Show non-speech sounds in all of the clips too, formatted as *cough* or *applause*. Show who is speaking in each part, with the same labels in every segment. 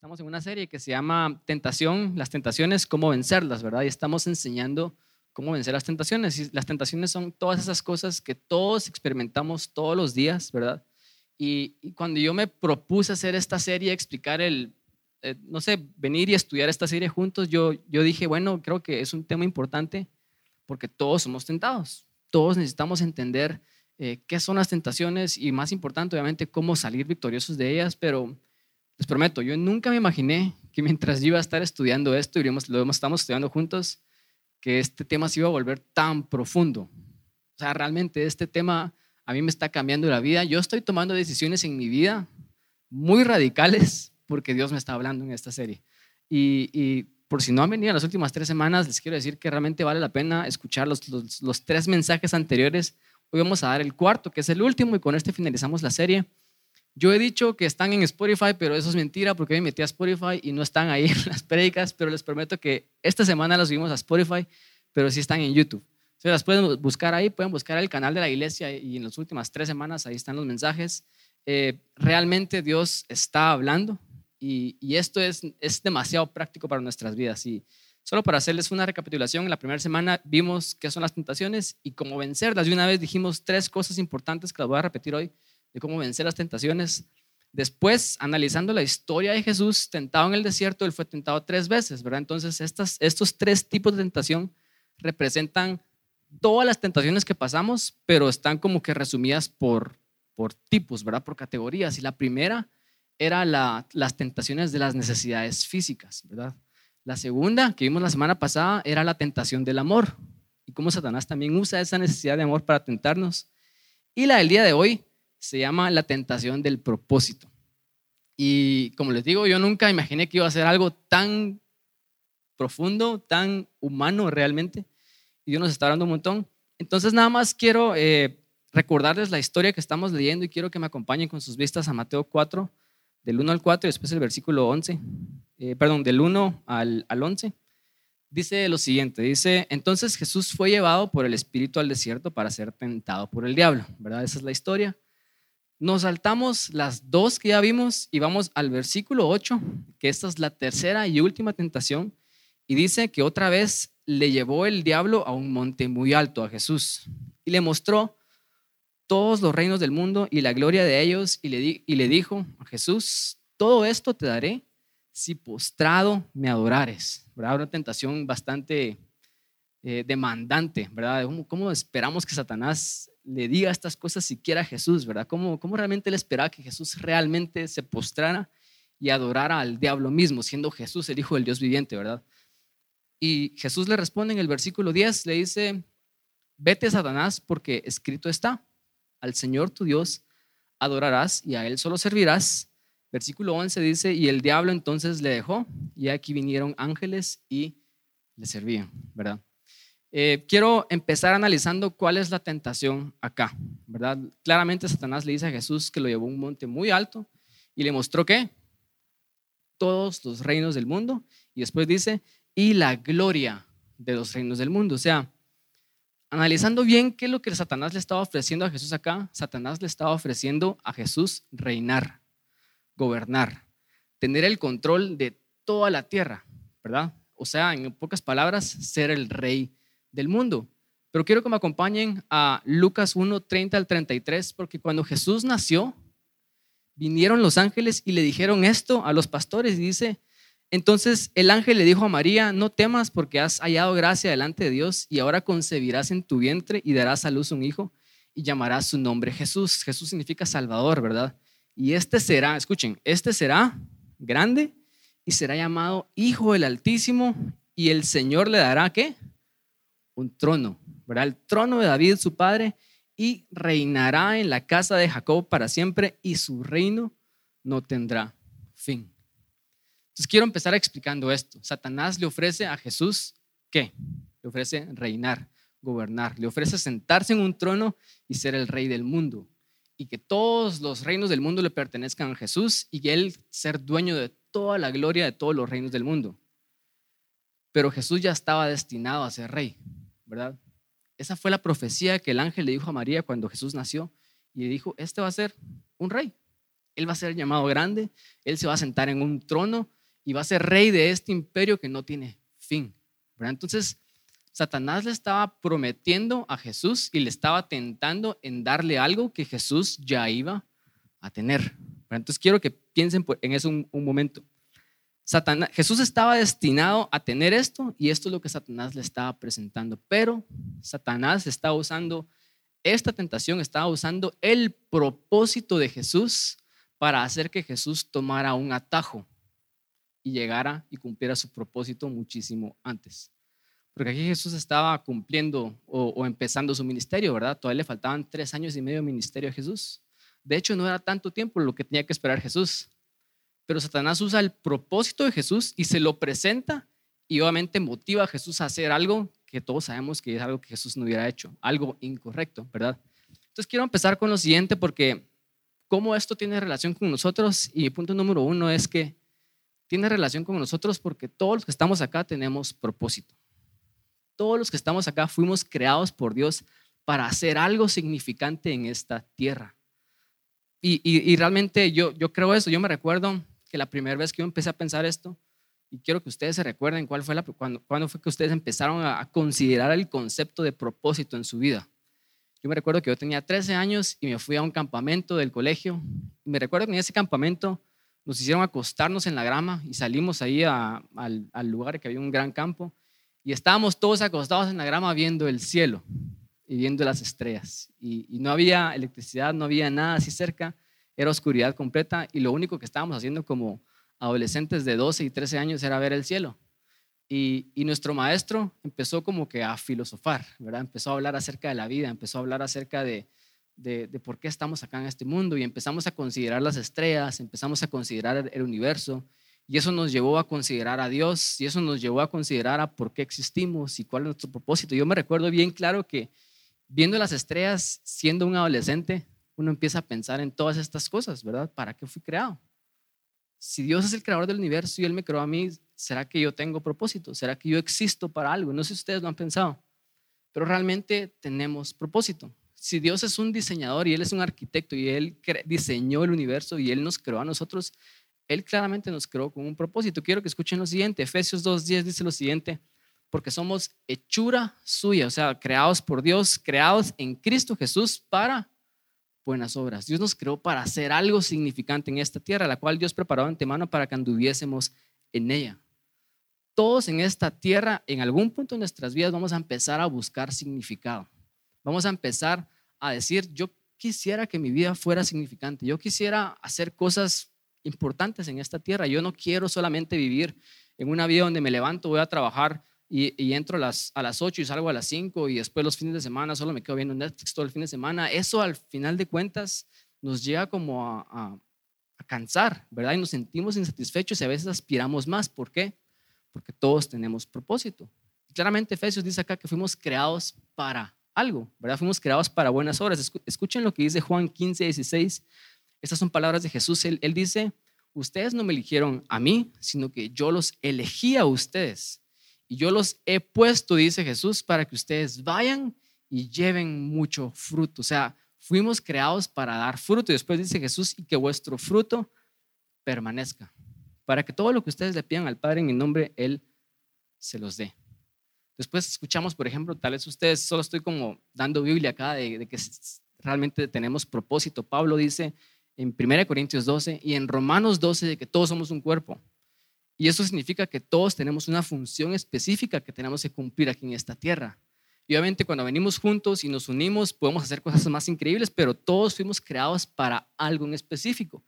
Speaker 1: Estamos en una serie que se llama Tentación, las tentaciones, cómo vencerlas, ¿verdad? Y estamos enseñando cómo vencer las tentaciones. Y las tentaciones son todas esas cosas que todos experimentamos todos los días, ¿verdad? Y, cuando yo me propuse hacer esta serie, explicar el, eh, no sé, venir y estudiar esta serie juntos, yo, yo dije, bueno, creo que es un tema importante porque todos somos tentados. Todos necesitamos entender eh, qué son las tentaciones y más importante, obviamente, cómo salir victoriosos de ellas, pero les prometo, yo nunca me imaginé que mientras yo iba a estar estudiando esto, y lo estamos estudiando juntos, que este tema se iba a volver tan profundo. O sea, realmente este tema a mí me está cambiando la vida. Yo estoy tomando decisiones en mi vida muy radicales porque Dios me está hablando en esta serie. Y, por si no han venido en las últimas tres semanas, les quiero decir que realmente vale la pena escuchar los, los, los tres mensajes anteriores. Hoy vamos a dar el cuarto, que es el último, y con este finalizamos la serie. Yo he dicho que están en Spotify, pero eso es mentira porque me metí a Spotify y no están ahí *laughs* en las prédicas, pero les prometo que esta semana las subimos a Spotify, pero sí están en YouTube. Si las pueden buscar ahí, pueden buscar el canal de la iglesia y en las últimas tres semanas ahí están los mensajes. Eh, realmente Dios está hablando y, y, esto es, es demasiado práctico para nuestras vidas. Y solo para hacerles una recapitulación, en la primera semana vimos qué son las tentaciones y cómo vencerlas. Y una vez dijimos tres cosas importantes que las voy a repetir hoy de cómo vencer las tentaciones. Después, analizando la historia de Jesús, tentado en el desierto, él fue tentado tres veces, ¿verdad? Entonces, estas, estos tres tipos de tentación representan todas las tentaciones que pasamos, pero están como que resumidas por, por tipos, ¿verdad? Por categorías. Y la primera era las tentaciones de las necesidades físicas, ¿verdad? La segunda, que vimos la semana pasada, era la tentación del amor y cómo Satanás también usa esa necesidad de amor para tentarnos. Y la del día de hoy se llama La tentación del propósito. Y como les digo, yo nunca imaginé que iba a ser algo tan profundo, tan humano realmente. Y Dios nos está hablando un montón. Entonces nada más quiero eh, recordarles la historia que estamos leyendo y quiero que me acompañen con sus vistas a Mateo 4, del 1 al 4 y después el versículo 11, eh, perdón, del 1 al, al 11. Dice lo siguiente, dice, entonces Jesús fue llevado por el Espíritu al desierto para ser tentado por el diablo, ¿verdad? Esa es la historia. Nos saltamos las dos que ya vimos y vamos al versículo 8, que esta es la tercera y última tentación, y dice que otra vez le llevó el diablo a un monte muy alto a Jesús y le mostró todos los reinos del mundo y la gloria de ellos y le, y le dijo a Jesús, todo esto te daré si postrado me adorares. ¿verdad? Una tentación bastante eh, demandante, ¿verdad? ¿Cómo, esperamos que Satanás le diga estas cosas siquiera a Jesús, ¿verdad? ¿Cómo, ¿Cómo realmente él esperaba que Jesús realmente se postrara y adorara al diablo mismo, siendo Jesús el Hijo del Dios viviente, ¿verdad? Y Jesús le responde en el versículo 10, le dice, vete Satanás porque escrito está, al Señor tu Dios adorarás y a Él solo servirás. Versículo 11 dice, y el diablo entonces le dejó y aquí vinieron ángeles y le servían, ¿verdad? Eh, quiero empezar analizando cuál es la tentación acá, ¿verdad? Claramente Satanás le dice a Jesús que lo llevó a un monte muy alto y le mostró que todos los reinos del mundo y después dice, y la gloria de los reinos del mundo. O sea, analizando bien qué es lo que Satanás le estaba ofreciendo a Jesús acá, Satanás le estaba ofreciendo a Jesús reinar, gobernar, tener el control de toda la tierra, ¿verdad? O sea, en pocas palabras, ser el rey del mundo. Pero quiero que me acompañen a Lucas 1, 30 al 33, porque cuando Jesús nació, vinieron los ángeles y le dijeron esto a los pastores y dice, entonces el ángel le dijo a María, no temas porque has hallado gracia delante de Dios y ahora concebirás en tu vientre y darás a luz un hijo y llamarás su nombre Jesús. Jesús significa Salvador, ¿verdad? Y este será, escuchen, este será grande y será llamado Hijo del Altísimo y el Señor le dará qué? Un trono, ¿verdad? El trono de David, su padre, y reinará en la casa de Jacob para siempre y su reino no tendrá fin. Entonces quiero empezar explicando esto. Satanás le ofrece a Jesús qué? Le ofrece reinar, gobernar, le ofrece sentarse en un trono y ser el rey del mundo y que todos los reinos del mundo le pertenezcan a Jesús y que él ser dueño de toda la gloria de todos los reinos del mundo. Pero Jesús ya estaba destinado a ser rey. ¿Verdad? Esa fue la profecía que el ángel le dijo a María cuando Jesús nació y le dijo, este va a ser un rey, Él va a ser llamado grande, Él se va a sentar en un trono y va a ser rey de este imperio que no tiene fin. Entonces, Satanás le estaba prometiendo a Jesús y le estaba tentando en darle algo que Jesús ya iba a tener. Entonces, quiero que piensen en eso un, momento. Satanás, Jesús estaba destinado a tener esto y esto es lo que Satanás le estaba presentando. Pero Satanás estaba usando esta tentación, estaba usando el propósito de Jesús para hacer que Jesús tomara un atajo y llegara y cumpliera su propósito muchísimo antes. Porque aquí Jesús estaba cumpliendo o, empezando su ministerio, ¿verdad? Todavía le faltaban tres años y medio de ministerio a Jesús. De hecho, no era tanto tiempo lo que tenía que esperar Jesús. Pero Satanás usa el propósito de Jesús y se lo presenta y obviamente motiva a Jesús a hacer algo que todos sabemos que es algo que Jesús no hubiera hecho, algo incorrecto, ¿verdad? Entonces quiero empezar con lo siguiente porque cómo esto tiene relación con nosotros y punto número uno es que tiene relación con nosotros porque todos los que estamos acá tenemos propósito. Todos los que estamos acá fuimos creados por Dios para hacer algo significante en esta tierra. Y, realmente yo, yo creo eso. Yo me recuerdo que la primera vez que yo empecé a pensar esto, y quiero que ustedes se recuerden cuál fue la, cuándo fue que ustedes empezaron a, considerar el concepto de propósito en su vida. Yo me recuerdo que yo tenía 13 años y me fui a un campamento del colegio. Y me recuerdo que en ese campamento nos hicieron acostarnos en la grama y salimos ahí al, lugar que había un gran campo y estábamos todos acostados en la grama viendo el cielo y viendo las estrellas. Y, no había electricidad, no había nada así cerca, era oscuridad completa y lo único que estábamos haciendo como adolescentes de 12 y 13 años era ver el cielo. Y, y, nuestro maestro empezó como que a filosofar, ¿verdad? Empezó a hablar acerca de la vida, empezó a hablar acerca de, de, por qué estamos acá en este mundo y empezamos a considerar las estrellas, empezamos a considerar el universo y eso nos llevó a considerar a Dios y eso nos llevó a considerar a por qué existimos y cuál es nuestro propósito. Yo me recuerdo bien claro que viendo las estrellas, siendo un adolescente, uno empieza a pensar en todas estas cosas, ¿verdad? ¿Para qué fui creado? Si Dios es el creador del universo y Él me creó a mí, ¿será que yo tengo propósito? ¿Será que yo existo para algo? No sé si ustedes lo han pensado, pero realmente tenemos propósito si Dios es un diseñador y Él es un arquitecto y Él diseñó el universo y Él nos creó a nosotros, Él claramente nos creó con un propósito. Quiero que escuchen lo siguiente. Efesios 2.10 dice lo siguiente, porque somos hechura suya, o sea, creados por Dios, creados en Cristo Jesús para buenas obras. Dios nos creó para hacer algo significante en esta tierra, la cual Dios preparó de antemano para que anduviésemos en ella. Todos en esta tierra, en algún punto de nuestras vidas, vamos a empezar a buscar significado Vamos a empezar a decir, yo quisiera que mi vida fuera significante, yo quisiera hacer cosas importantes en esta tierra, yo no quiero solamente vivir en una vida donde me levanto, voy a trabajar y, entro a las, a las 8 y salgo a las 5 y después los fines de semana solo me quedo viendo Netflix todo el fin de semana. Eso al final de cuentas nos llega como a, cansar, ¿verdad? Y nos sentimos insatisfechos y a veces aspiramos más. ¿Por qué? Porque todos tenemos propósito. Claramente Efesios dice acá que fuimos creados para algo, ¿verdad? Fuimos creados para buenas obras. Escuchen lo que dice Juan 15, 16. Estas son palabras de Jesús. Él, él dice, ustedes no me eligieron a mí, sino que yo los elegí a ustedes. Y yo los he puesto, dice Jesús, para que ustedes vayan y lleven mucho fruto. O sea, fuimos creados para dar fruto. Y después dice Jesús, y que vuestro fruto permanezca. Para que todo lo que ustedes le pidan al Padre en mi nombre, Él se los dé. Después escuchamos, por ejemplo, tal vez ustedes, solo estoy como dando Biblia acá de, que realmente tenemos propósito. Pablo dice en 1 Corintios 12 y en Romanos 12 de que todos somos un cuerpo. Y eso significa que todos tenemos una función específica que tenemos que cumplir aquí en esta tierra. Y obviamente cuando venimos juntos y nos unimos podemos hacer cosas más increíbles, pero todos fuimos creados para algo en específico.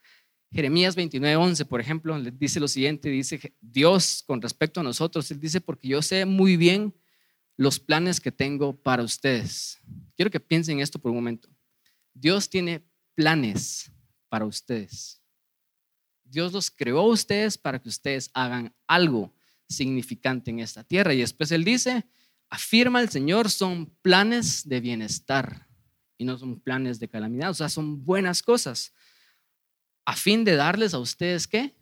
Speaker 1: Jeremías 29:11, por ejemplo, dice lo siguiente, dice Dios con respecto a nosotros, Él dice, porque yo sé muy bien los planes que tengo para ustedes. Quiero que piensen esto por un momento. Dios tiene planes para ustedes. Dios los creó a ustedes para que ustedes hagan algo significante en esta tierra. Y después Él dice, afirma el Señor, son planes de bienestar y no son planes de calamidad. O sea, son buenas cosas a fin de darles a ustedes qué?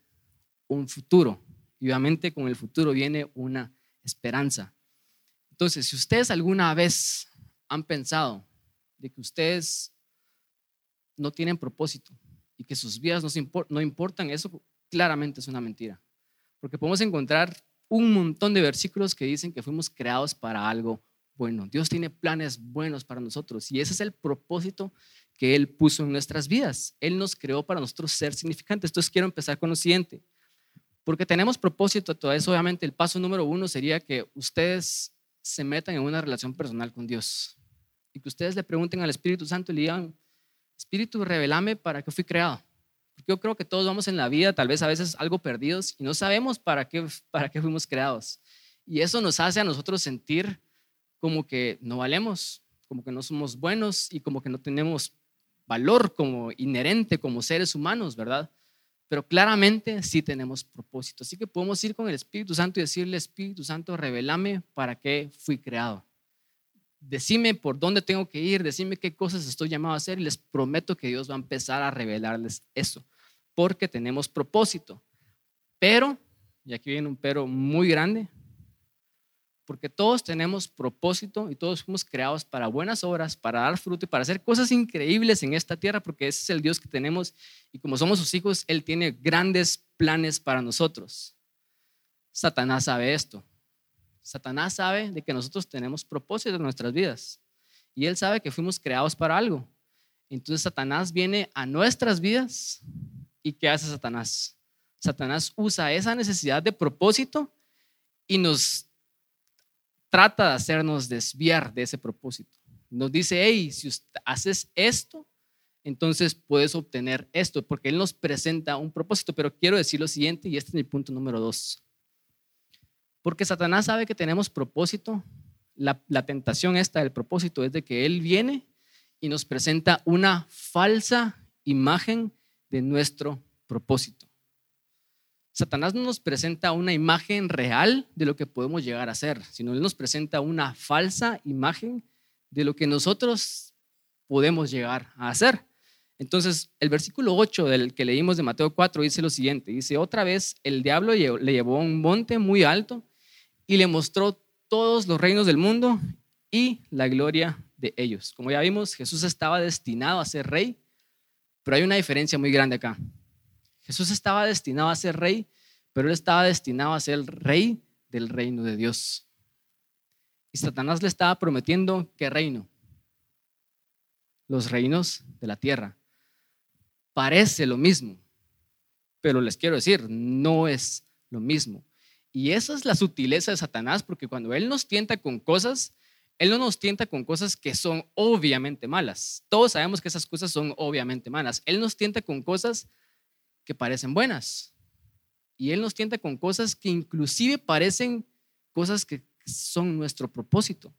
Speaker 1: Un futuro. Y obviamente con el futuro viene una esperanza. Entonces, si ustedes alguna vez han pensado de que ustedes no tienen propósito y que sus vidas no importan, eso claramente es una mentira. Porque podemos encontrar un montón de versículos que dicen que fuimos creados para algo bueno. Dios tiene planes buenos para nosotros y ese es el propósito que Él puso en nuestras vidas. Él nos creó para nosotros ser significantes. Entonces quiero empezar con lo siguiente. Porque tenemos propósito, todo eso obviamente el paso número uno sería que ustedes se metan en una relación personal con Dios y que ustedes le pregunten al Espíritu Santo y le digan, Espíritu, revelame para qué fui creado. Porque yo creo que todos vamos en la vida, tal vez a veces algo perdidos y no sabemos para qué, para qué fuimos creados. Y eso nos hace a nosotros sentir como que no valemos, como que no somos buenos y como que no tenemos valor como inherente como seres humanos, ¿verdad? Pero claramente sí tenemos propósito. Así que podemos ir con el Espíritu Santo y decirle, Espíritu Santo, revelame para qué fui creado. Decime por dónde tengo que ir, decime qué cosas estoy llamado a hacer y les prometo que Dios va a empezar a revelarles eso, porque tenemos propósito. Pero, y aquí viene un pero muy grande, porque todos tenemos propósito y todos fuimos creados para buenas obras, para dar fruto y para hacer cosas increíbles en esta tierra, porque ese es el Dios que tenemos y como somos sus hijos, Él tiene grandes planes para nosotros. Satanás sabe esto. Satanás sabe de que nosotros tenemos propósito en nuestras vidas y Él sabe que fuimos creados para algo. Entonces Satanás viene a nuestras vidas y ¿qué hace Satanás? Satanás usa esa necesidad de propósito y nos trata de hacernos desviar de ese propósito. Nos dice, hey, si haces esto, entonces puedes obtener esto, porque Él nos presenta un propósito. Pero quiero decir lo siguiente, y este es mi punto número dos. Porque Satanás sabe que tenemos propósito. La, la tentación esta del propósito es de que Él viene y nos presenta una falsa imagen de nuestro propósito. Satanás no nos presenta una imagen real de lo que podemos llegar a ser, sino él nos presenta una falsa imagen de lo que nosotros podemos llegar a hacer. Entonces, el versículo 8 del que leímos de Mateo 4 dice lo siguiente, dice, otra vez el diablo le llevó a un monte muy alto y le mostró todos los reinos del mundo y la gloria de ellos. Como ya vimos, Jesús estaba destinado a ser rey, pero hay una diferencia muy grande acá. Jesús estaba destinado a ser rey, pero él estaba destinado a ser rey del reino de Dios. Y Satanás le estaba prometiendo qué reino? Los reinos de la tierra. Parece lo mismo, pero les quiero decir, no es lo mismo. Y esa es la sutileza de Satanás, porque cuando Él nos tienta con cosas, Él no nos tienta con cosas que son obviamente malas. Todos sabemos que esas cosas son obviamente malas. Él nos tienta con cosas que parecen buenas. Y Él nos tienta con cosas que inclusive parecen cosas que son nuestro propósito.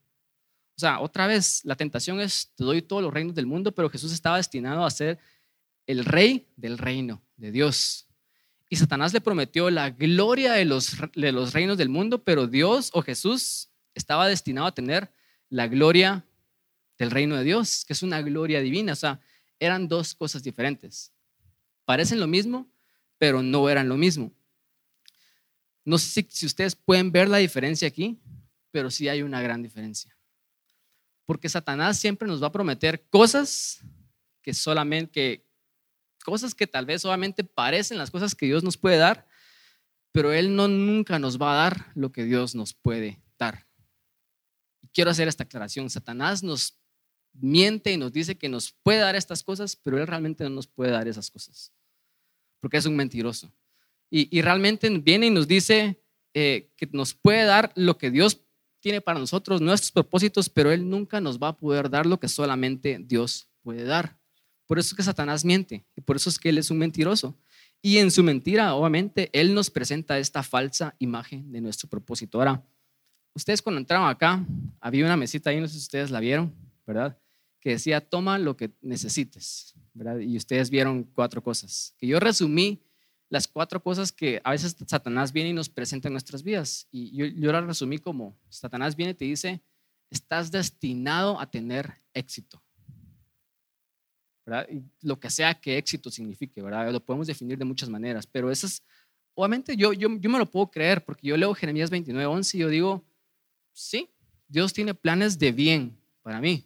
Speaker 1: O sea, otra vez, la tentación es, te doy todos los reinos del mundo, pero Jesús estaba destinado a ser el rey del reino de Dios. Y Satanás le prometió la gloria de los, reinos del mundo, pero Dios o Jesús estaba destinado a tener la gloria del reino de Dios, que es una gloria divina. O sea, eran dos cosas diferentes. Parecen lo mismo, pero no eran lo mismo. No sé si, ustedes pueden ver la diferencia aquí, pero sí hay una gran diferencia. Porque Satanás siempre nos va a prometer cosas que solamente, cosas que tal vez solamente parecen las cosas que Dios nos puede dar, pero Él no nunca nos va a dar lo que Dios nos puede dar. quiero hacer esta aclaración. Satanás nos miente y nos dice que nos puede dar estas cosas, pero Él realmente no nos puede dar esas cosas, porque es un mentiroso. Y, realmente viene y nos dice eh, que nos puede dar lo que Dios tiene para nosotros, nuestros propósitos, pero Él nunca nos va a poder dar lo que solamente Dios puede dar. Por eso es que Satanás miente y por eso es que Él es un mentiroso. Y en su mentira, obviamente, Él nos presenta esta falsa imagen de nuestro propósito. Ahora, ustedes cuando entraron acá, había una mesita ahí, no sé si ustedes la vieron, ¿verdad? Que decía, toma lo que necesites, ¿verdad? Y ustedes vieron cuatro cosas, que yo resumí las cuatro cosas que a veces Satanás viene y nos presenta en nuestras vidas. Y yo, yo las resumí como, Satanás viene y te dice, estás destinado a tener éxito. ¿Verdad? Lo que sea que éxito signifique, ¿verdad? Lo podemos definir de muchas maneras, pero eso es, obviamente yo, yo, yo me lo puedo creer porque yo leo Jeremías 29, 11 y yo digo, sí, Dios tiene planes de bien para mí.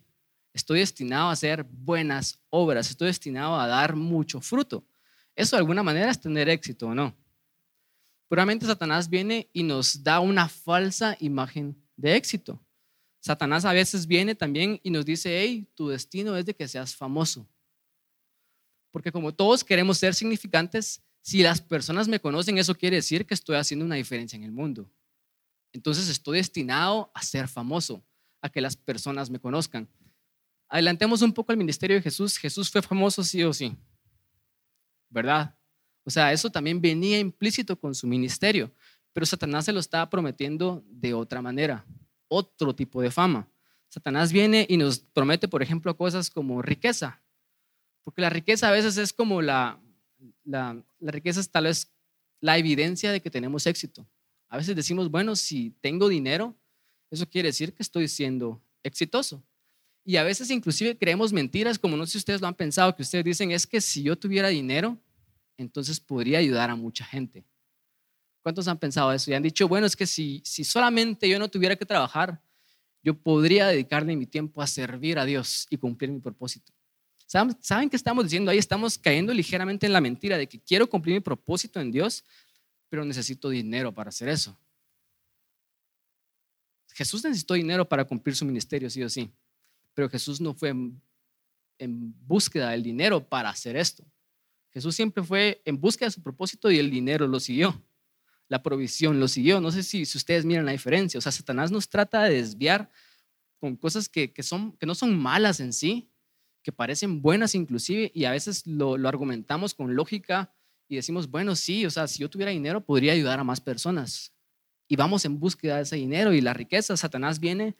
Speaker 1: Estoy destinado a hacer buenas obras, estoy destinado a dar mucho fruto. Eso de alguna manera es tener éxito o no. Puramente Satanás viene y nos da una falsa imagen de éxito. Satanás a veces viene también y nos dice, hey, tu destino es de que seas famoso. Porque como todos queremos ser significantes, si las personas me conocen, eso quiere decir que estoy haciendo una diferencia en el mundo. Entonces estoy destinado a ser famoso, a que las personas me conozcan. Adelantemos un poco el ministerio de Jesús. Jesús fue famoso sí o sí. ¿Verdad? O sea, eso también venía implícito con su ministerio, pero Satanás se lo estaba prometiendo de otra manera, otro tipo de fama. Satanás viene y nos promete, por ejemplo, cosas como riqueza, porque la riqueza a veces es como la, la, riqueza es tal vez la evidencia de que tenemos éxito. A veces decimos, bueno, si tengo dinero, eso quiere decir que estoy siendo exitoso. Y a veces inclusive creemos mentiras, como no sé si ustedes lo han pensado, que ustedes dicen, es que si yo tuviera dinero, entonces podría ayudar a mucha gente. ¿Cuántos han pensado eso? Y han dicho, bueno, es que si, si solamente yo no tuviera que trabajar, yo podría dedicarle mi tiempo a servir a Dios y cumplir mi propósito. ¿Saben, ¿Saben qué estamos diciendo ahí? Estamos cayendo ligeramente en la mentira de que quiero cumplir mi propósito en Dios, pero necesito dinero para hacer eso. Jesús necesitó dinero para cumplir su ministerio, sí o sí, pero Jesús no fue en búsqueda del dinero para hacer esto. Jesús siempre fue en busca de su propósito y el dinero lo siguió. La provisión lo siguió. No sé si, ustedes miran la diferencia. O sea, Satanás nos trata de desviar con cosas que, son, que no son malas en sí, que parecen buenas inclusive, y a veces lo, argumentamos con lógica y decimos, bueno, sí, o sea, si yo tuviera dinero podría ayudar a más personas. Y vamos en búsqueda de ese dinero y la riqueza. Satanás viene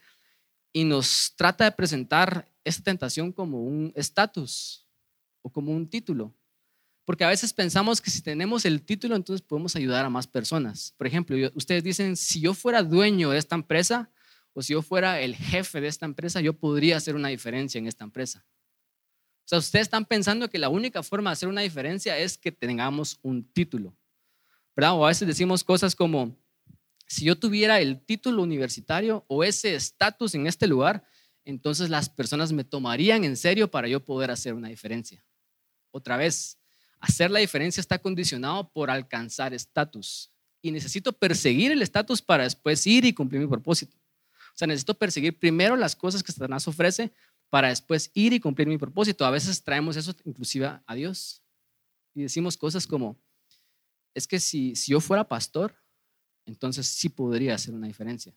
Speaker 1: y nos trata de presentar esta tentación como un estatus o como un título. Porque a veces pensamos que si tenemos el título, entonces podemos ayudar a más personas. Por ejemplo, ustedes dicen, si yo fuera dueño de esta empresa o si yo fuera el jefe de esta empresa, yo podría hacer una diferencia en esta empresa. O sea, ustedes están pensando que la única forma de hacer una diferencia es que tengamos un título. ¿Verdad? O a veces decimos cosas como, si yo tuviera el título universitario o ese estatus en este lugar, entonces las personas me tomarían en serio para yo poder hacer una diferencia. Otra vez, Hacer la diferencia está condicionado por alcanzar estatus. Y necesito perseguir el estatus para después ir y cumplir mi propósito. O sea, necesito perseguir primero las cosas que Satanás ofrece para después ir y cumplir mi propósito. A veces traemos eso inclusive a Dios. Y decimos cosas como, es que si, si yo fuera pastor, entonces sí podría hacer una diferencia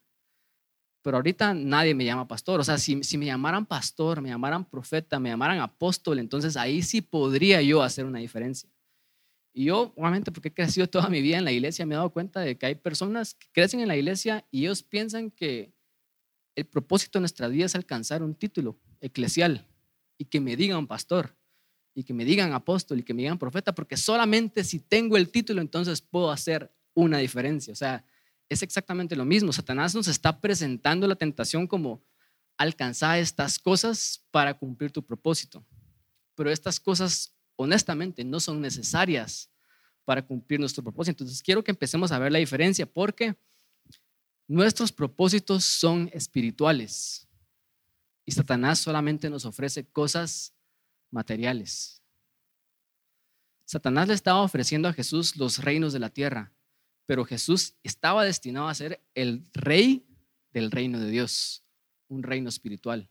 Speaker 1: pero ahorita nadie me llama pastor. O sea, si, me llamaran pastor, me llamaran profeta, me llamaran apóstol, entonces ahí sí podría yo hacer una diferencia. Y yo, obviamente, porque he crecido toda mi vida en la iglesia, me he dado cuenta de que hay personas que crecen en la iglesia y ellos piensan que el propósito de nuestra vida es alcanzar un título eclesial y que me digan pastor y que me digan apóstol y que me digan profeta, porque solamente si tengo el título entonces puedo hacer una diferencia. O sea, es exactamente lo mismo. Satanás nos está presentando la tentación como alcanzar estas cosas para cumplir tu propósito. Pero estas cosas, honestamente, no son necesarias para cumplir nuestro propósito. Entonces, quiero que empecemos a ver la diferencia porque nuestros propósitos son espirituales y Satanás solamente nos ofrece cosas materiales. Satanás le estaba ofreciendo a Jesús los reinos de la tierra pero Jesús estaba destinado a ser el rey del reino de Dios, un reino espiritual.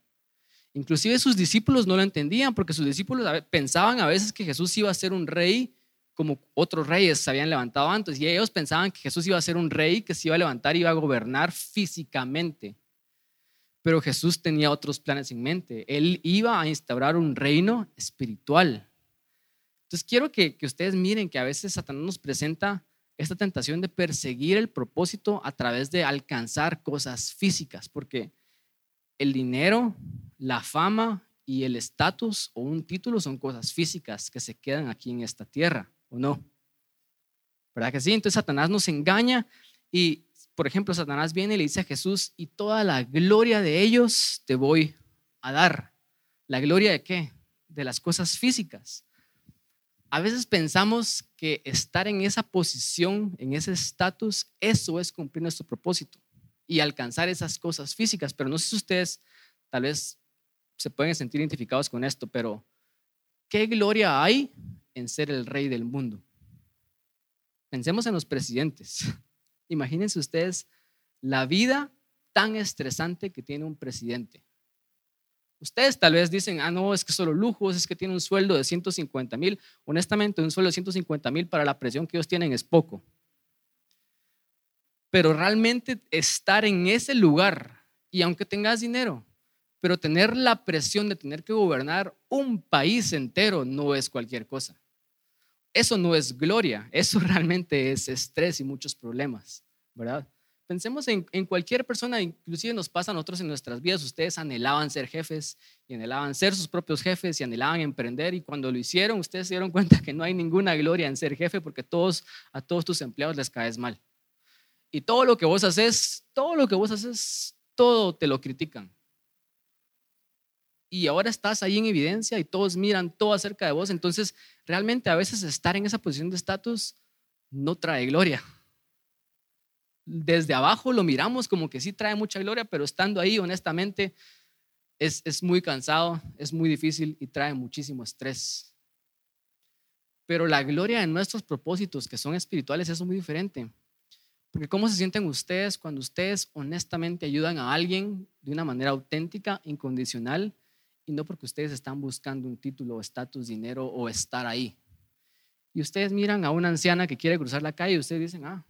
Speaker 1: Inclusive sus discípulos no lo entendían porque sus discípulos pensaban a veces que Jesús iba a ser un rey como otros reyes se habían levantado antes y ellos pensaban que Jesús iba a ser un rey que se iba a levantar y iba a gobernar físicamente. Pero Jesús tenía otros planes en mente. Él iba a instaurar un reino espiritual. Entonces quiero que, que ustedes miren que a veces Satanás nos presenta esta tentación de perseguir el propósito a través de alcanzar cosas físicas, porque el dinero, la fama y el estatus o un título son cosas físicas que se quedan aquí en esta tierra, ¿o no? ¿Verdad que sí? Entonces Satanás nos engaña y, por ejemplo, Satanás viene y le dice a Jesús, y toda la gloria de ellos te voy a dar. ¿La gloria de qué? De las cosas físicas a veces pensamos que estar en esa posición, en ese estatus, eso es cumplir nuestro propósito y alcanzar esas cosas físicas, pero no sé si ustedes tal vez se pueden sentir identificados con esto, pero ¿qué gloria hay en ser el rey del mundo? Pensemos en los presidentes. Imagínense ustedes la vida tan estresante que tiene un presidente. Ustedes tal vez dicen, ah, no, es que solo lujos, es que tiene un sueldo de 150 mil. Honestamente, un sueldo de 150 mil para la presión que ellos tienen es poco. Pero realmente estar en ese lugar, y aunque tengas dinero, pero tener la presión de tener que gobernar un país entero no es cualquier cosa. Eso no es gloria, *laughs* eso realmente es estrés y muchos problemas, ¿verdad? Pensemos en, cualquier persona, inclusive nos pasa a nosotros en nuestras vidas. Ustedes anhelaban ser jefes y anhelaban ser sus propios jefes y anhelaban emprender y cuando lo hicieron, ustedes se dieron *laughs* cuenta que no hay ninguna gloria en ser jefe porque todos, a todos tus empleados les caes mal. Y todo lo que vos haces, todo lo que vos haces, todo te lo critican. Y ahora estás ahí en evidencia y todos miran todo acerca de vos. Entonces, realmente a veces estar en esa posición de estatus no trae gloria desde abajo lo miramos como que sí trae mucha gloria, pero estando ahí, honestamente, es, es muy cansado, es muy difícil y trae muchísimo estrés. Pero la gloria en nuestros propósitos, que son espirituales, es muy diferente. Porque ¿cómo se sienten ustedes cuando ustedes honestamente ayudan a alguien de una manera auténtica, incondicional, y no porque ustedes están buscando un título, estatus, dinero o estar ahí? Y ustedes miran a una anciana que quiere cruzar la calle y ustedes dicen, ah,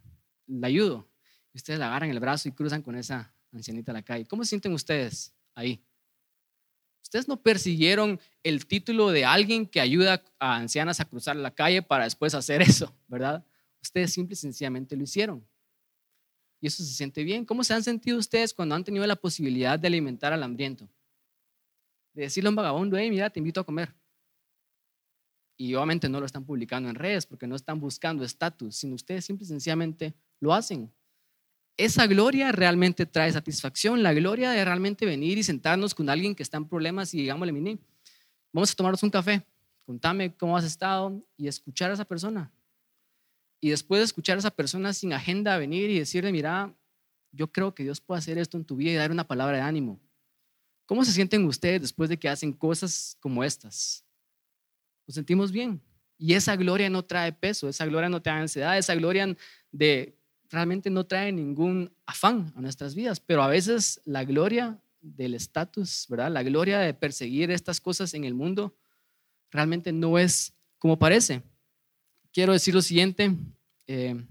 Speaker 1: la ayudo ustedes la agarran el brazo y cruzan con esa ancianita a la calle. ¿Cómo se sienten ustedes ahí? Ustedes no persiguieron el título de alguien que ayuda a ancianas a cruzar la calle para después hacer eso, ¿verdad? Ustedes simple y sencillamente lo hicieron. Y eso se siente bien. ¿Cómo se han sentido ustedes cuando han tenido la posibilidad de alimentar al hambriento? De decirle a un vagabundo, hey, mira, te invito a comer. Y obviamente no lo están publicando en redes porque no están buscando estatus, sino ustedes simple y sencillamente lo hacen esa gloria realmente trae satisfacción, la gloria de realmente venir y sentarnos con alguien que está en problemas y digámosle, mini, vamos a tomarnos un café, contame cómo has estado y escuchar a esa persona. Y después de escuchar a esa persona sin agenda, venir y decirle, mira, yo creo que Dios puede hacer esto en tu vida y dar una palabra de ánimo. ¿Cómo se sienten ustedes después de que hacen cosas como estas? Nos sentimos bien. Y esa gloria no trae peso, esa gloria no trae ansiedad, esa gloria de realmente no trae ningún afán a nuestras vidas, pero a veces la gloria del estatus, ¿verdad? La gloria de perseguir estas cosas en el mundo realmente no es como parece. Quiero decir lo siguiente, eh,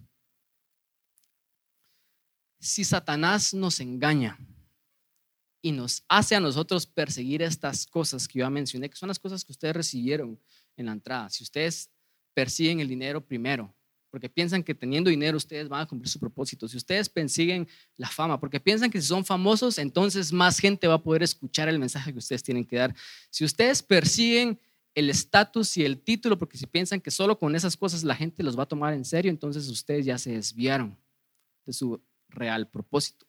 Speaker 1: si Satanás nos engaña y nos hace a nosotros perseguir estas cosas que yo ya mencioné, que son las cosas que ustedes recibieron en la entrada, si ustedes persiguen el dinero primero, porque piensan que teniendo dinero ustedes van a cumplir su propósito. Si ustedes persiguen la fama, porque piensan que si son famosos, entonces más gente va a poder escuchar el mensaje que ustedes tienen que dar. Si ustedes persiguen el estatus y el título, porque si piensan que solo con esas cosas la gente los va a tomar en serio, entonces ustedes ya se desviaron de su real propósito.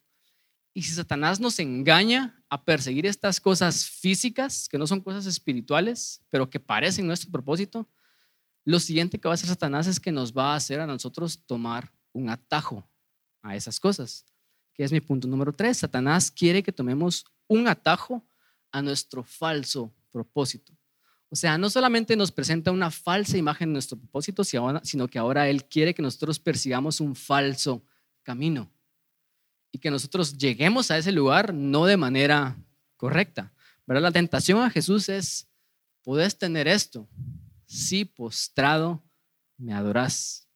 Speaker 1: Y si Satanás nos engaña a perseguir estas cosas físicas, que no son cosas espirituales, pero que parecen nuestro propósito, lo siguiente que va a hacer Satanás es que nos va a hacer a nosotros tomar un atajo a esas cosas, que es mi punto número tres. Satanás quiere que tomemos un atajo a nuestro falso propósito. O sea, no solamente nos presenta una falsa imagen de nuestro propósito, sino que ahora Él quiere que nosotros persigamos un falso camino y que nosotros lleguemos a ese lugar no de manera correcta. ¿Verdad? La tentación a Jesús es, puedes tener esto, si postrado me adorás.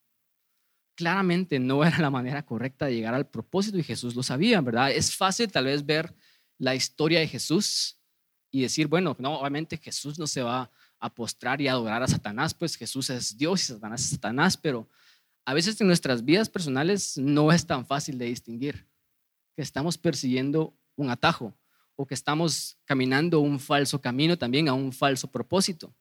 Speaker 1: Claramente no era la manera correcta de llegar al propósito y Jesús lo sabía, ¿verdad? Es fácil tal vez ver la historia de Jesús y decir, bueno, no, obviamente Jesús no se va a postrar y adorar a Satanás, pues Jesús es Dios y Satanás es Satanás, pero a veces en nuestras vidas personales no es tan fácil de distinguir que estamos persiguiendo un atajo o que estamos caminando un falso camino también a un falso propósito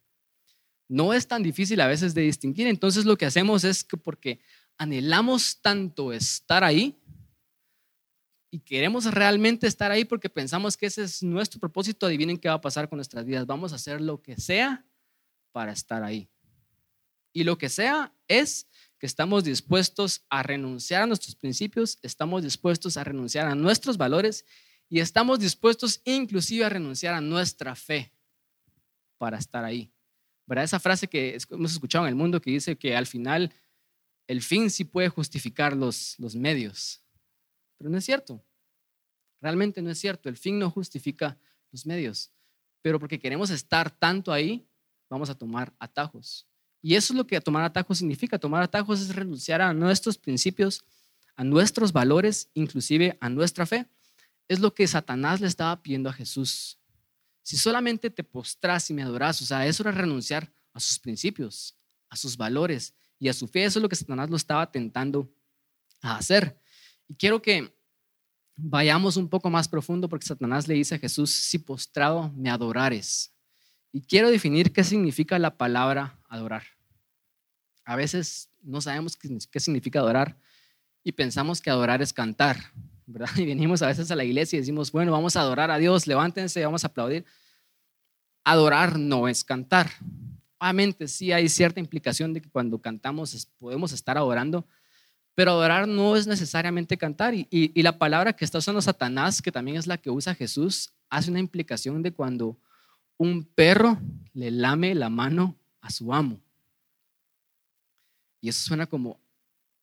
Speaker 1: no es tan difícil a veces de distinguir. Entonces lo que hacemos es que porque anhelamos tanto estar ahí y queremos realmente estar ahí porque pensamos que ese es nuestro propósito, adivinen qué va a pasar con nuestras vidas. Vamos a hacer lo que sea para estar ahí. Y lo que sea es que estamos dispuestos a renunciar a nuestros principios, estamos dispuestos a renunciar a nuestros valores y estamos dispuestos inclusive a renunciar a nuestra fe para estar ahí. ¿Verdad? Esa frase que hemos escuchado en el mundo que dice que al final el fin sí puede justificar los, los medios. Pero no es cierto. Realmente no es cierto. El fin no justifica los medios. Pero porque queremos estar tanto ahí, vamos a tomar atajos. Y eso es lo que tomar atajos significa. Tomar atajos es renunciar a nuestros principios, a nuestros valores, inclusive a nuestra fe. Es lo que Satanás le estaba pidiendo a Jesús. Si solamente te postras y me adoras, o sea, eso era renunciar a sus principios, a sus valores y a su fe. Eso es lo que Satanás lo estaba tentando a hacer. Y quiero que vayamos un poco más profundo porque Satanás le dice a Jesús, si postrado me adorares. Y quiero definir qué significa la palabra adorar. A veces no sabemos qué significa adorar y pensamos que adorar es cantar. *laughs* Y venimos a veces a la iglesia y decimos, bueno, vamos a adorar a Dios, levántense, vamos a aplaudir. Adorar no es cantar. Obviamente sí hay cierta implicación de que cuando cantamos podemos estar adorando, pero adorar no es necesariamente cantar. Y la palabra que está usando Satanás, que también es la que usa Jesús, hace una implicación de cuando un perro le lame la mano a su amo. Y eso suena como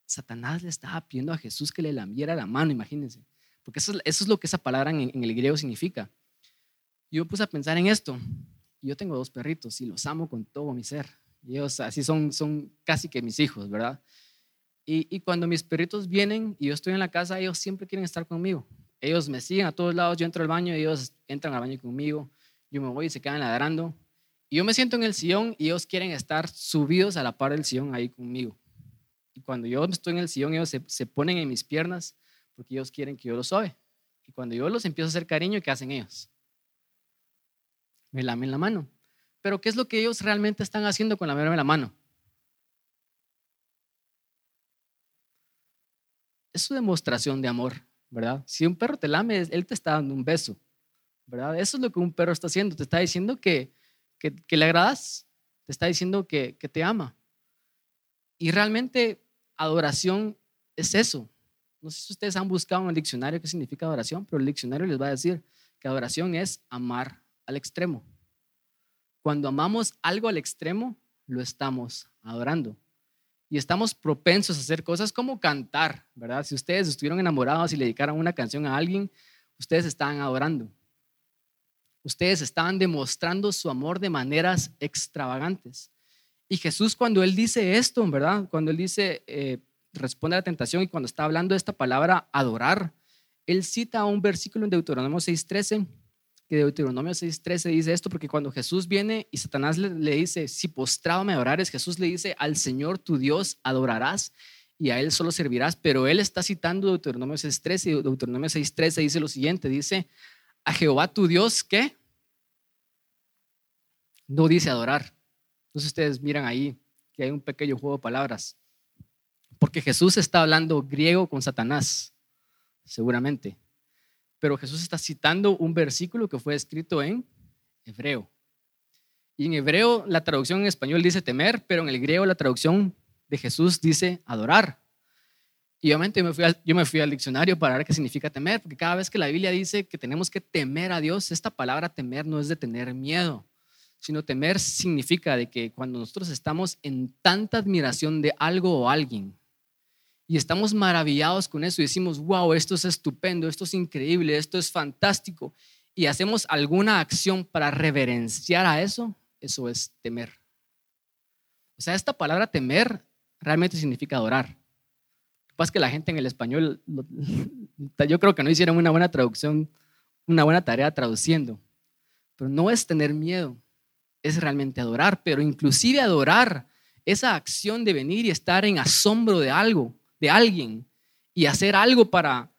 Speaker 1: Satanás le estaba pidiendo a Jesús que le lamiera la mano, imagínense. Porque eso, es lo que esa palabra en, el griego significa. Yo puse a pensar en esto. Yo tengo dos perritos y los amo con todo mi ser. Y ellos así son, son casi que mis hijos, ¿verdad? Y, y cuando mis perritos vienen y yo estoy en la casa, ellos siempre quieren estar conmigo. Ellos me siguen a todos lados, yo entro al baño, ellos entran al baño conmigo yo me voy y se quedan ladrando. Y yo me siento en el sillón y ellos quieren estar subidos a la par del sillón ahí conmigo. Y cuando yo estoy en el sillón, ellos se, ponen en mis piernas porque ellos quieren que yo los sobe. Y cuando yo los empiezo a hacer cariño, ¿qué hacen ellos? Me lamen la mano. Pero ¿qué es lo que ellos realmente están haciendo con lamerme la mano? Es su demostración de amor, ¿verdad? Si un perro te lame, él te está dando un beso. Eso es lo que un perro está haciendo. Te está diciendo que, le agradas, te está diciendo que, que te ama. Y realmente adoración es eso. No sé si ustedes han buscado en el diccionario qué significa adoración, pero el diccionario les va a decir que adoración es amar al extremo. Cuando amamos algo al extremo, lo estamos adorando. Y estamos propensos a hacer cosas como cantar, ¿verdad? Si ustedes estuvieron enamorados y le dedicaron una canción a alguien, ustedes están adorando ustedes estaban demostrando su amor de maneras extravagantes. Y Jesús cuando Él dice esto, ¿verdad? Cuando Él dice, eh, responde a la tentación y cuando está hablando de esta palabra, adorar, Él cita un versículo en Deuteronomio 6.13, que Deuteronomio 6.13 dice esto, porque cuando Jesús viene y Satanás le, dice, si postrado me adorares, Jesús le dice, al Señor tu Dios adorarás y a Él solo servirás, pero Él está citando Deuteronomio 6.13 y Deuteronomio 6.13 dice lo siguiente, dice, a Jehová tu Dios, ¿qué? No dice adorar. Entonces ustedes miran ahí que hay un pequeño juego de palabras. Porque Jesús está hablando griego con Satanás, seguramente. Pero Jesús está citando un versículo que fue escrito en hebreo. Y en hebreo la traducción en español dice temer, pero en el griego la traducción de Jesús dice adorar. Y obviamente yo me, fui al, yo me al diccionario para ver qué significa temer, porque cada vez que la Biblia dice que tenemos que temer a Dios, esta palabra temer no es de tener miedo, sino temer significa de que cuando nosotros estamos en tanta admiración de algo o alguien y estamos maravillados con eso y decimos, wow, esto es estupendo, esto es increíble, esto es fantástico, y hacemos alguna acción para reverenciar a eso, eso es temer. O sea, esta palabra temer realmente significa adorar pasa que la gente en el español, *laughs* yo creo que no hicieron una buena traducción, una buena tarea traduciendo. Pero no es tener miedo, es realmente adorar, pero inclusive adorar, esa acción de venir y estar en asombro de algo, de alguien, y hacer algo para,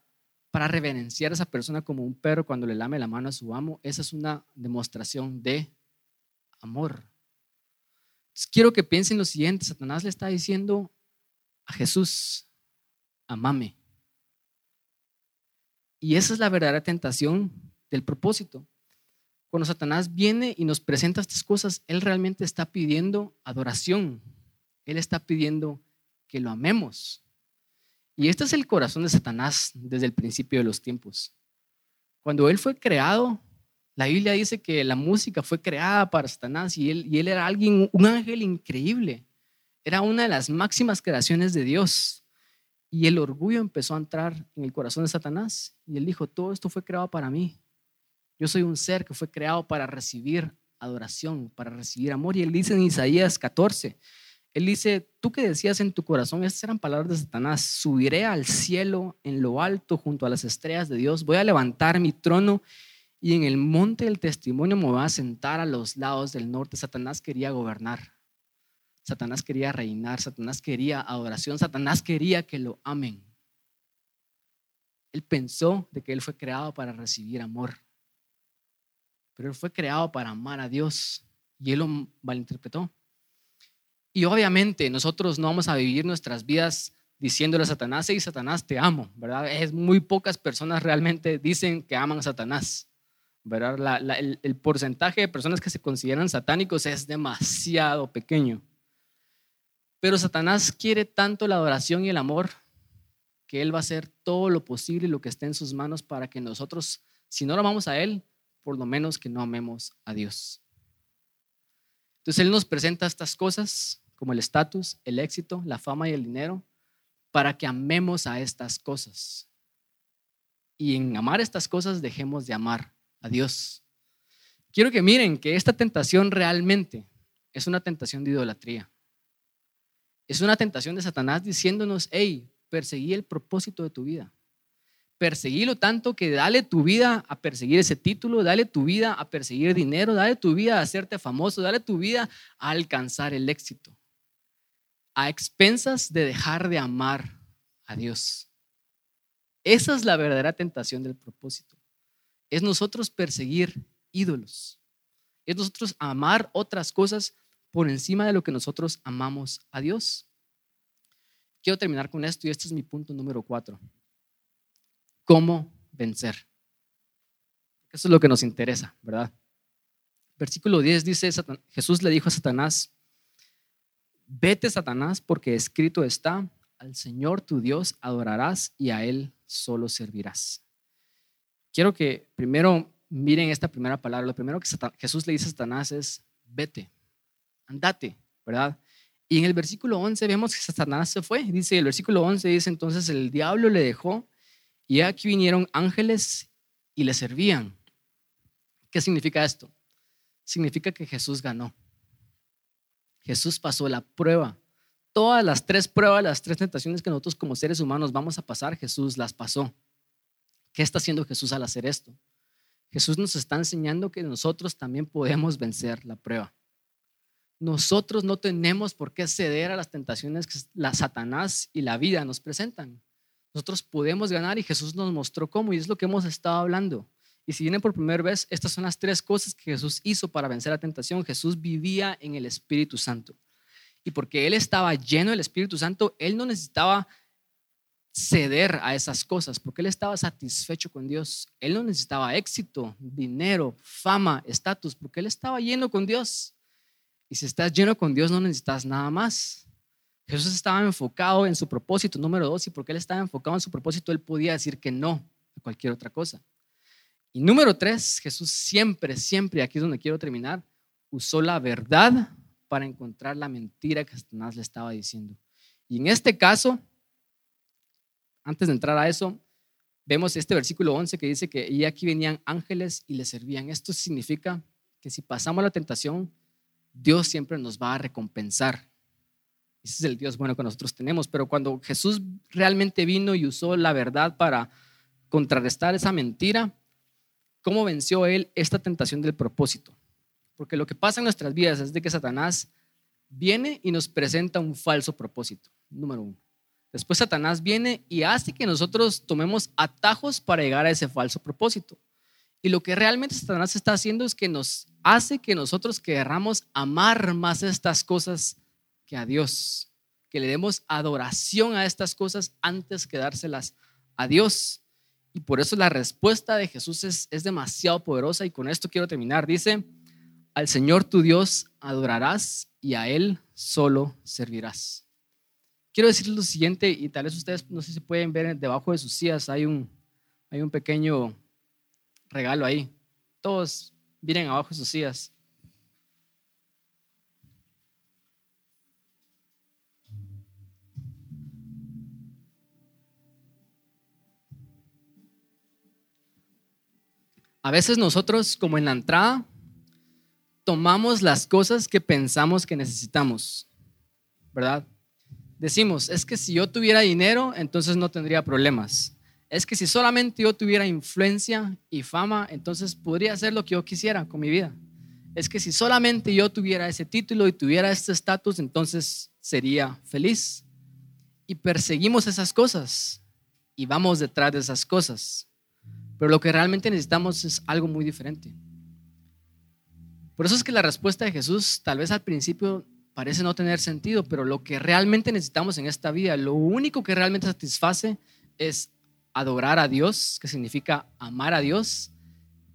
Speaker 1: para reverenciar a esa persona como un perro cuando le lame la mano a su amo, esa es una demostración de amor. quiero que piensen lo siguiente, Satanás le está diciendo a Jesús, amame. Y esa es la verdadera tentación del propósito. Cuando Satanás viene y nos presenta estas cosas, Él realmente está pidiendo adoración. Él está pidiendo que lo amemos. Y este es el corazón de Satanás desde el principio de los tiempos. Cuando él fue creado, la Biblia dice que la música fue creada para Satanás y él, era alguien, un ángel increíble. Era una de las máximas creaciones de Dios. Y el orgullo empezó a entrar en el corazón de Satanás. Y él dijo, todo esto fue creado para mí. Yo soy un ser que fue creado para recibir adoración, para recibir amor. Y él dice en Isaías 14, él dice, tú que decías en tu corazón, estas eran palabras de Satanás, subiré al cielo en lo alto junto a las estrellas de Dios, voy a levantar mi trono y en el monte del testimonio me voy a sentar a los lados del norte. Satanás quería gobernar, Satanás quería reinar, Satanás quería adoración, Satanás quería que lo amen. Él pensó de que él fue creado para recibir amor, pero él fue creado para amar a Dios y él lo malinterpretó. Y obviamente nosotros no vamos a vivir nuestras vidas diciéndole a Satanás, hey Satanás, te amo, ¿verdad? Es muy pocas personas realmente dicen que aman a Satanás, ¿verdad? el, porcentaje de personas que se consideran satánicos es demasiado pequeño. Pero Satanás quiere tanto la adoración y el amor que Él va a hacer todo lo posible y lo que esté en sus manos para que nosotros, si no lo amamos a Él, por lo menos que no amemos a Dios. Entonces Él nos presenta estas cosas como el estatus, el éxito, la fama y el dinero para que amemos a estas cosas. Y en amar estas cosas dejemos de amar a Dios. Quiero que miren que esta tentación realmente es una tentación de idolatría. Es una tentación de Satanás diciéndonos, hey, perseguí el propósito de tu vida perseguirlo tanto que dale tu vida a perseguir ese título, dale tu vida a perseguir dinero, dale tu vida a hacerte famoso, dale tu vida a alcanzar el éxito, a expensas de dejar de amar a Dios. Esa es la verdadera tentación del propósito. Es nosotros perseguir ídolos. Es nosotros amar otras cosas por encima de lo que nosotros amamos a Dios. Quiero terminar con esto y este es mi punto número cuatro cómo vencer. Eso es lo que nos interesa, ¿verdad? Versículo 10 dice, Jesús le dijo a Satanás, vete Satanás porque escrito está, al Señor tu Dios adorarás y a Él solo servirás. Quiero que primero miren esta primera palabra. Lo primero que Jesús le dice a Satanás es, vete, andate, ¿verdad? Y en el versículo 11 vemos que Satanás se fue. Dice, el versículo 11 dice, entonces el diablo le dejó y aquí vinieron ángeles y le servían. ¿Qué significa esto? Significa que Jesús ganó. Jesús pasó la prueba. Todas las tres pruebas, las tres tentaciones que nosotros como seres humanos vamos a pasar, Jesús las pasó. ¿Qué está haciendo Jesús al hacer esto? Jesús nos está enseñando que nosotros también podemos vencer la prueba. Nosotros no tenemos por qué ceder a las tentaciones que la Satanás y la vida nos presentan. Nosotros podemos ganar y Jesús nos mostró cómo y es lo que hemos estado hablando. Y si vienen por primera vez, estas son las tres cosas que Jesús hizo para vencer la tentación. Jesús vivía en el Espíritu Santo. Y porque Él estaba lleno del Espíritu Santo, Él no necesitaba ceder a esas cosas, porque Él estaba satisfecho con Dios. Él no necesitaba éxito, dinero, fama, estatus, porque Él estaba lleno con Dios. Y si estás lleno con Dios, no necesitas nada más. Jesús estaba enfocado en su propósito, número dos, y porque él estaba enfocado en su propósito, él podía decir que no a cualquier otra cosa. Y número tres, Jesús siempre, siempre, aquí es donde quiero terminar, usó la verdad para encontrar la mentira que Satanás le estaba diciendo. Y en este caso, antes de entrar a eso, vemos este versículo 11 que dice que y aquí venían ángeles y le servían. Esto significa que si pasamos la tentación, Dios siempre nos va a recompensar. Ese es el Dios bueno que nosotros tenemos. Pero cuando Jesús realmente vino y usó la verdad para contrarrestar esa mentira, ¿cómo venció él esta tentación del propósito? Porque lo que pasa en nuestras vidas es de que Satanás viene y nos presenta un falso propósito, número uno. Después Satanás viene y hace que nosotros tomemos atajos para llegar a ese falso propósito. Y lo que realmente Satanás está haciendo es que nos hace que nosotros querramos amar más estas cosas que a Dios, que le demos adoración a estas cosas antes que dárselas a Dios. Y por eso la respuesta de Jesús es, demasiado poderosa y con esto quiero terminar. Dice, al Señor tu Dios adorarás y a Él solo servirás. Quiero decirles lo siguiente y tal vez ustedes no sé si pueden ver debajo de sus sillas hay un, hay un pequeño regalo ahí. Todos miren abajo sus sillas. A veces nosotros, como en la entrada, tomamos las cosas que pensamos que necesitamos, ¿verdad? Decimos, es que si yo tuviera dinero, entonces no tendría problemas. Es que si solamente yo tuviera influencia y fama, entonces podría hacer lo que yo quisiera con mi vida. Es que si solamente yo tuviera ese título y tuviera este estatus, entonces sería feliz. Y perseguimos esas cosas y vamos detrás de esas cosas. Pero lo que realmente necesitamos es algo muy diferente. Por eso es que la respuesta de Jesús tal vez al principio parece no tener sentido, pero lo que realmente necesitamos en esta vida, lo único que realmente satisface es adorar a Dios, que significa amar a Dios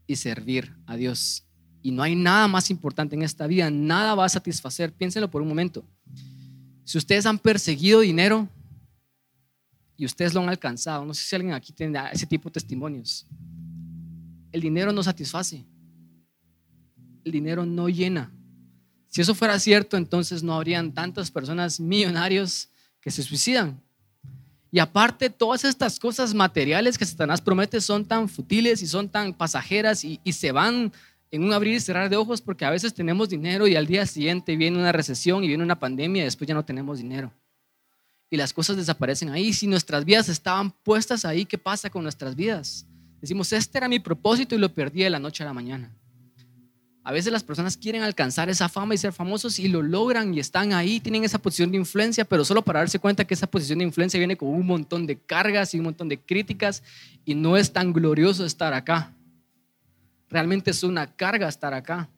Speaker 1: y servir a Dios. Y no hay nada más importante en esta vida, nada va a satisfacer. Piénsenlo por un momento. Si ustedes han perseguido dinero, y ustedes lo han alcanzado. No sé si alguien aquí tiene ese tipo de testimonios. El dinero no satisface. El dinero no llena. Si eso fuera cierto, entonces no habrían tantas personas millonarios que se suicidan. Y aparte, todas estas cosas materiales que Satanás promete son tan futiles y son tan pasajeras y, y se van en un abrir y cerrar de ojos porque a veces tenemos dinero y al día siguiente viene una recesión y viene una pandemia y después ya no tenemos dinero y las cosas desaparecen ahí. Si nuestras vidas estaban puestas ahí, ¿qué pasa con nuestras vidas? Decimos, este era mi propósito y lo perdí de la noche a la mañana. A veces las personas quieren alcanzar esa fama y ser famosos y lo logran y están ahí, tienen esa posición de influencia, pero solo para darse cuenta que esa posición de influencia viene con un montón de cargas y un montón de críticas y no es tan glorioso estar acá. Realmente es una carga estar acá.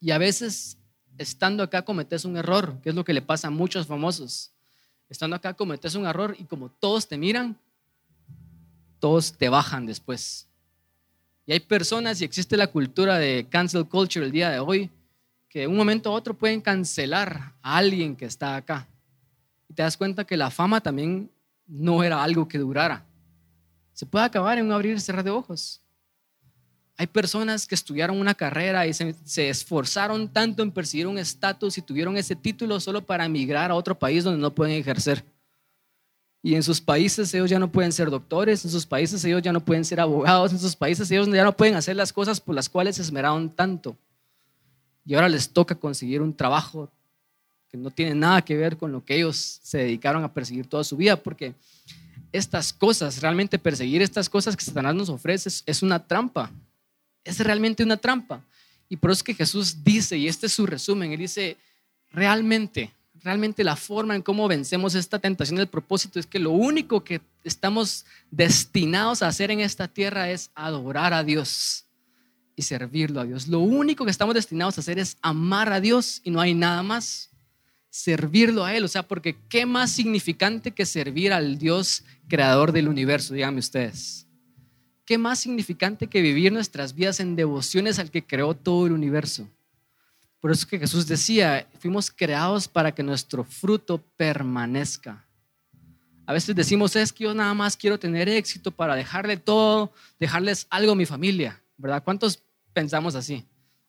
Speaker 1: Y a veces estando acá cometes un error, que es lo que le pasa a muchos famosos estando acá cometes un error y como todos te miran, todos te bajan después. Y hay personas y existe la cultura de cancel culture el día de hoy que de un momento a otro pueden cancelar a alguien que está acá. Y te das cuenta que la fama también no era algo que durara. Se puede acabar en un abrir y cerrar de ojos. Hay personas que estudiaron una carrera y se, esforzaron tanto en perseguir un estatus y tuvieron ese título solo para emigrar a otro país donde no pueden ejercer. Y en sus países ellos ya no pueden ser doctores, en sus países ellos ya no pueden ser abogados, en sus países ellos ya no pueden hacer las cosas por las cuales se esmeraron tanto. Y ahora les toca conseguir un trabajo que no tiene nada que ver con lo que ellos se dedicaron a perseguir toda su vida, porque estas cosas, realmente perseguir estas cosas que Satanás nos ofrece es una trampa es realmente una trampa. Y por eso es que Jesús dice, y este es su resumen, él dice, realmente, realmente la forma en cómo vencemos esta tentación del propósito es que lo único que estamos destinados a hacer en esta tierra es adorar a Dios y servirlo a Dios. Lo único que estamos destinados a hacer es amar a Dios y no hay nada más. Servirlo a Él, o sea, porque qué más significante que servir al Dios creador del universo, díganme ustedes. ¿Qué más significante que vivir nuestras vidas en devociones al que creó todo el universo? Por eso que Jesús decía, fuimos creados para que nuestro fruto permanezca. A veces decimos, es que yo nada más quiero tener éxito para dejarle todo, dejarles algo a mi familia, ¿verdad? ¿Cuántos pensamos así?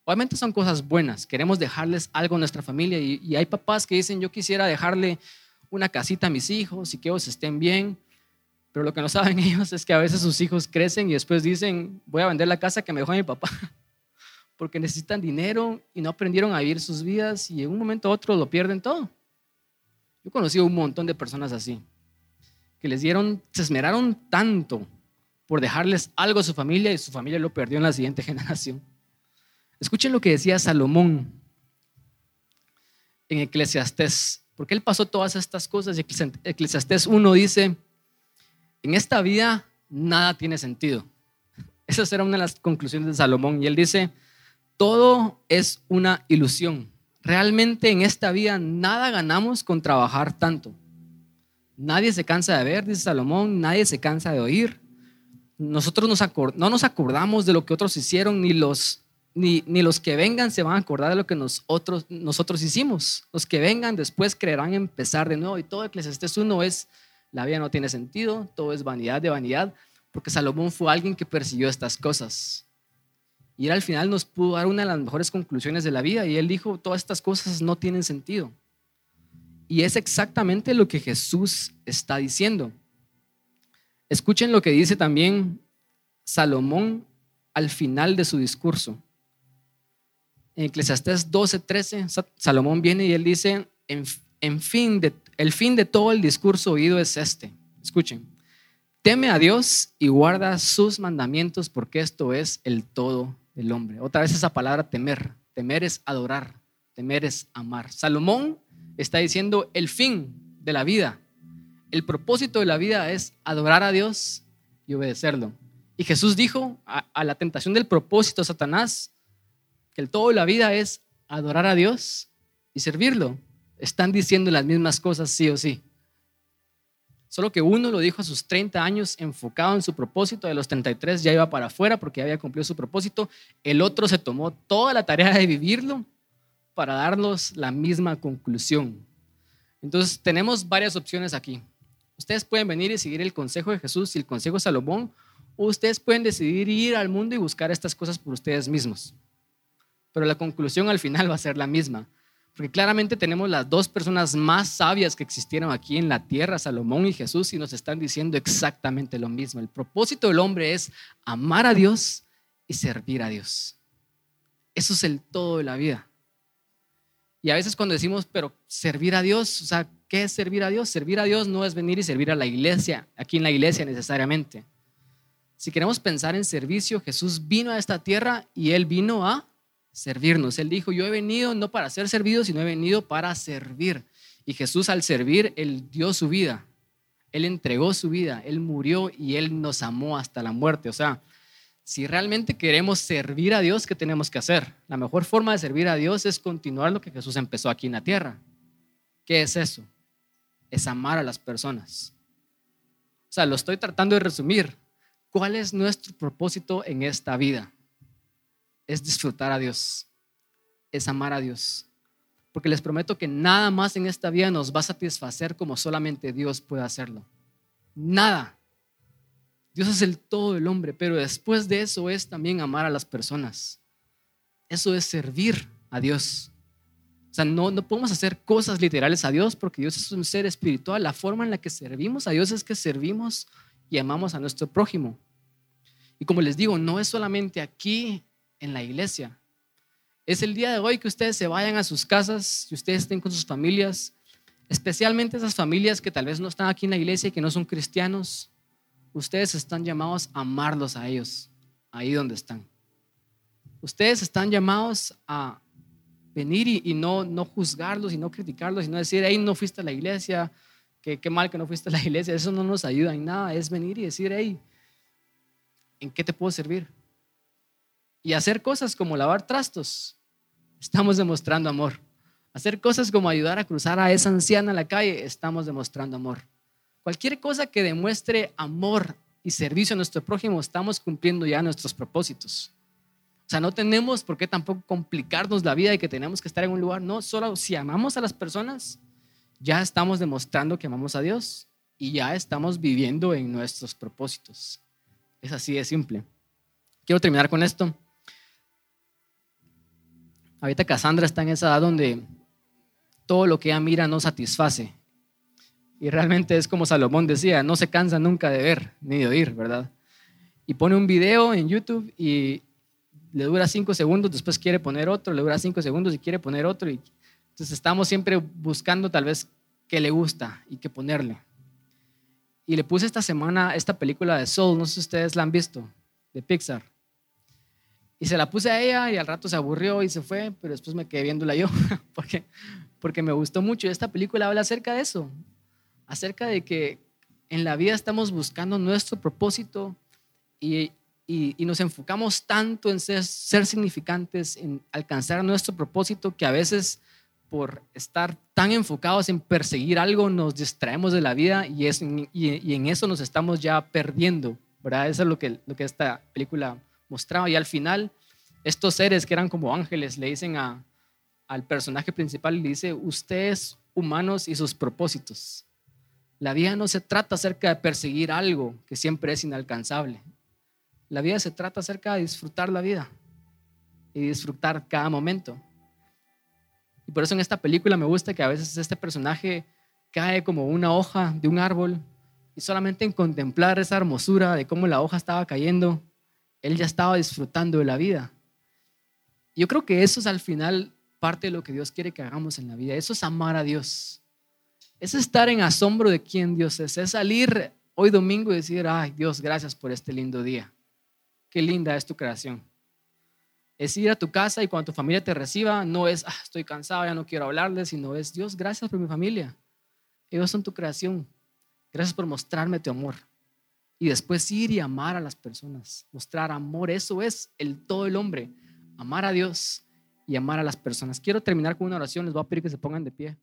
Speaker 1: Obviamente son cosas buenas, queremos dejarles algo a nuestra familia y, y hay papás que dicen, yo quisiera dejarle una casita a mis hijos y que ellos estén bien, pero lo que no saben *laughs* ellos es que a veces sus hijos crecen y después dicen, voy a vender la casa que me dejó mi papá, *laughs* porque necesitan dinero y no aprendieron a vivir sus vidas y en un momento u otro lo pierden todo. Yo he conocido un montón de personas así, que les dieron, se esmeraron tanto por dejarles algo a su familia y su familia lo perdió en la siguiente *laughs* generación. Escuchen lo que decía Salomón en Eclesiastés, porque él pasó todas estas cosas y Eclesiastés 1 dice, en esta vida nada tiene sentido. Esa será una de las conclusiones de Salomón. Y él dice, todo es una ilusión. Realmente en esta vida nada ganamos con trabajar tanto. Nadie se cansa de ver, dice Salomón, nadie se cansa de oír. Nosotros no nos acordamos de lo que otros hicieron, ni los, ni, los que vengan se van a acordar de lo que nosotros, nosotros hicimos. Los que vengan después creerán empezar de nuevo. Y todo Eclesiastes 1 es la vida no tiene sentido, todo es vanidad de vanidad. porque Salomón fue alguien que persiguió estas cosas. Y él al final nos pudo dar una de las mejores conclusiones de la vida. Y él dijo, todas estas cosas no tienen sentido. Y es exactamente lo que Jesús está diciendo. Escuchen lo que dice también Salomón al final de su discurso. En Eclesiastés 12, 13, Salomón viene y él dice, en, fin de, el fin de todo el discurso oído es este. Escuchen, teme a Dios y guarda sus mandamientos porque esto es el todo del hombre. Otra vez esa palabra temer. Temer es adorar, temer es amar. Salomón está diciendo el fin de la vida. El propósito de la vida es adorar a Dios y obedecerlo. Y Jesús dijo a, la tentación del propósito de Satanás que el todo de la vida es adorar a Dios y servirlo. Están diciendo las mismas cosas sí o sí. Solo que uno lo dijo a sus 30 años enfocado en su propósito, de los 33 ya iba para afuera porque ya había cumplido su propósito. El otro se tomó toda la tarea de vivirlo para darnos la misma conclusión. Entonces tenemos varias opciones aquí. Ustedes pueden venir y seguir el consejo de Jesús y el consejo de Salomón, o ustedes pueden decidir ir al mundo y buscar estas cosas por ustedes mismos. Pero la conclusión al final va a ser la misma. Porque claramente tenemos las dos personas más sabias que existieron aquí en la tierra, Salomón y Jesús, y nos están diciendo exactamente lo mismo. El propósito del hombre es amar a Dios y servir a Dios. Eso es el todo de la vida. Y a veces cuando decimos, pero servir a Dios, o sea, ¿qué es servir a Dios? Servir a Dios no es venir y servir a la iglesia, aquí en la iglesia necesariamente. Si queremos pensar en servicio, Jesús vino a esta tierra y Él vino a servirnos. Él dijo, yo he venido no para ser servido, sino he venido para servir. Y Jesús al servir, Él dio su vida. Él entregó su vida, Él murió y Él nos amó hasta la muerte. O sea, si realmente queremos servir a Dios, ¿qué tenemos que hacer? La mejor forma de servir a Dios es continuar lo que Jesús empezó aquí en la tierra. ¿Qué es eso? Es amar a las personas. O sea, lo estoy tratando de resumir. ¿Cuál es nuestro propósito en esta vida? Es disfrutar a Dios, es amar a Dios. Porque les prometo que nada más en esta vida nos va a satisfacer como solamente Dios puede hacerlo. Nada. Dios es el todo del hombre, pero después de eso es también amar a las personas. Eso es servir a Dios. O sea, no, no podemos hacer cosas literales a Dios porque Dios es un ser espiritual. La forma en la que servimos a Dios es que servimos y amamos a nuestro prójimo. Y como les digo, no es solamente aquí en la iglesia. Es el día de hoy que ustedes se vayan a sus casas, y ustedes estén con sus familias, especialmente esas familias que tal vez no están aquí en la iglesia y que no son cristianos. Ustedes están llamados a amarlos a ellos, ahí donde están. Ustedes están llamados a venir y, no, no juzgarlos y no criticarlos y no decir, hey, no fuiste a la iglesia, qué, qué mal que no fuiste a la *laughs* iglesia. Eso no nos ayuda en nada. Es venir y decir, hey, ¿en qué te puedo servir? Y hacer cosas como lavar trastos, estamos demostrando amor. Hacer cosas como ayudar a cruzar a esa anciana a la calle, estamos demostrando amor. Cualquier cosa que demuestre amor y servicio a nuestro prójimo, estamos cumpliendo ya nuestros propósitos. O sea, no tenemos por qué tampoco complicarnos la vida y que tenemos que estar en un lugar. No, solo si amamos a las personas, ya estamos demostrando que amamos a Dios y ya estamos viviendo en nuestros propósitos. Es así de simple. Quiero terminar con esto. Ahorita Cassandra está en esa edad donde todo lo que ella mira no satisface. Y realmente es como Salomón decía, no se cansa nunca de ver ni de oír, ¿verdad? Y pone un video en YouTube y le dura cinco segundos, después quiere poner otro, le dura cinco segundos y quiere poner otro. Y, entonces estamos siempre buscando tal vez qué le gusta y qué ponerle. Y le puse esta semana esta película de Soul, no sé si ustedes la han visto, de Pixar. Y se la puse a ella y al rato se aburrió y se fue, pero después me quedé viéndola yo *laughs* porque, porque me gustó mucho. Y esta película habla acerca de eso, acerca de que en la vida estamos buscando nuestro propósito y, y, nos enfocamos tanto en ser, ser, significantes, en alcanzar nuestro propósito, que a veces por estar tan enfocados en perseguir algo nos distraemos de la vida y, es, y, y en eso nos estamos ya perdiendo, ¿verdad? Eso es lo que, lo que esta película mostraba. Y al final, estos seres que eran como ángeles le dicen a, al personaje principal, le dice, ustedes humanos y sus propósitos. La vida no se trata acerca de perseguir algo que siempre es inalcanzable. La vida se trata acerca de disfrutar la vida y disfrutar cada momento. Y por eso en esta película me gusta que a veces este personaje cae como una hoja de un árbol y solamente en contemplar esa hermosura de cómo la hoja estaba cayendo, él ya estaba disfrutando de la vida. Yo creo que eso es al final parte de lo que Dios quiere que hagamos en la vida. Eso es amar a Dios. Es estar en asombro de quién Dios es. Es salir hoy domingo y decir, ay Dios, gracias por este lindo día. Qué linda es tu creación. Es ir a tu casa y cuando tu familia te reciba, no es, ah, estoy cansado, ya no quiero hablarles, sino es, Dios, gracias por mi familia. Ellos son tu creación. Gracias por mostrarme tu amor. Y después ir y amar a las personas. Mostrar amor, eso es el todo el hombre. Amar a Dios y amar a las personas. Quiero terminar con una oración, les voy a pedir que se pongan de pie.